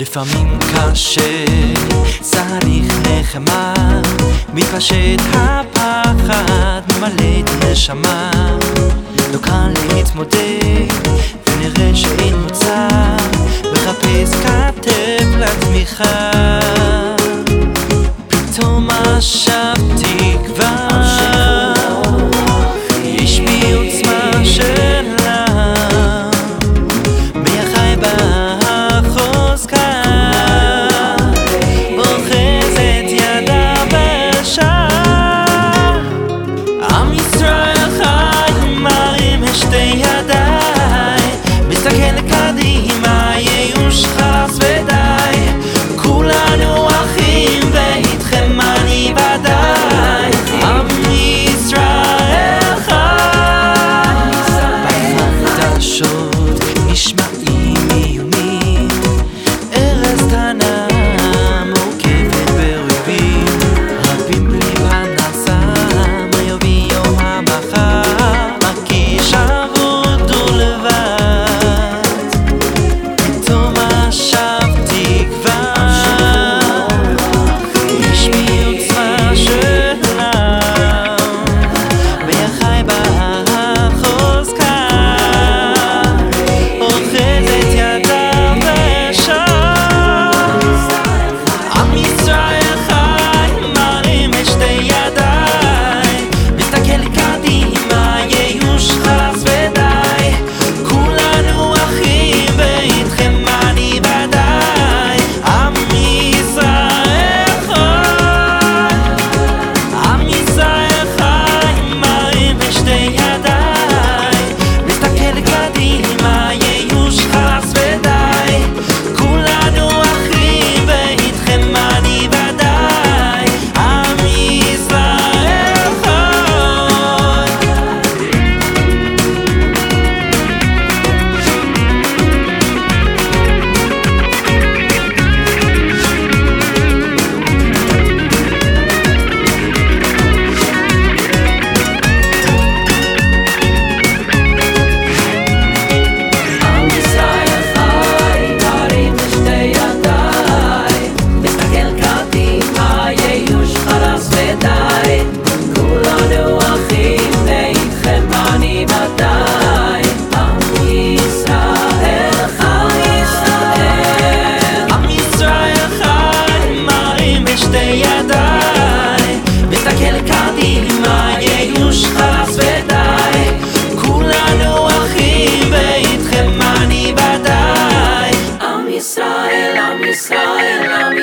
לפעמים קשה, צריך נחמה, מתפשט הפחד, ממלא את הנשמה. לא קל להתמודד, ונראה שאין מוצא, מחפש כתף לתמיכה.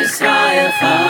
Israel.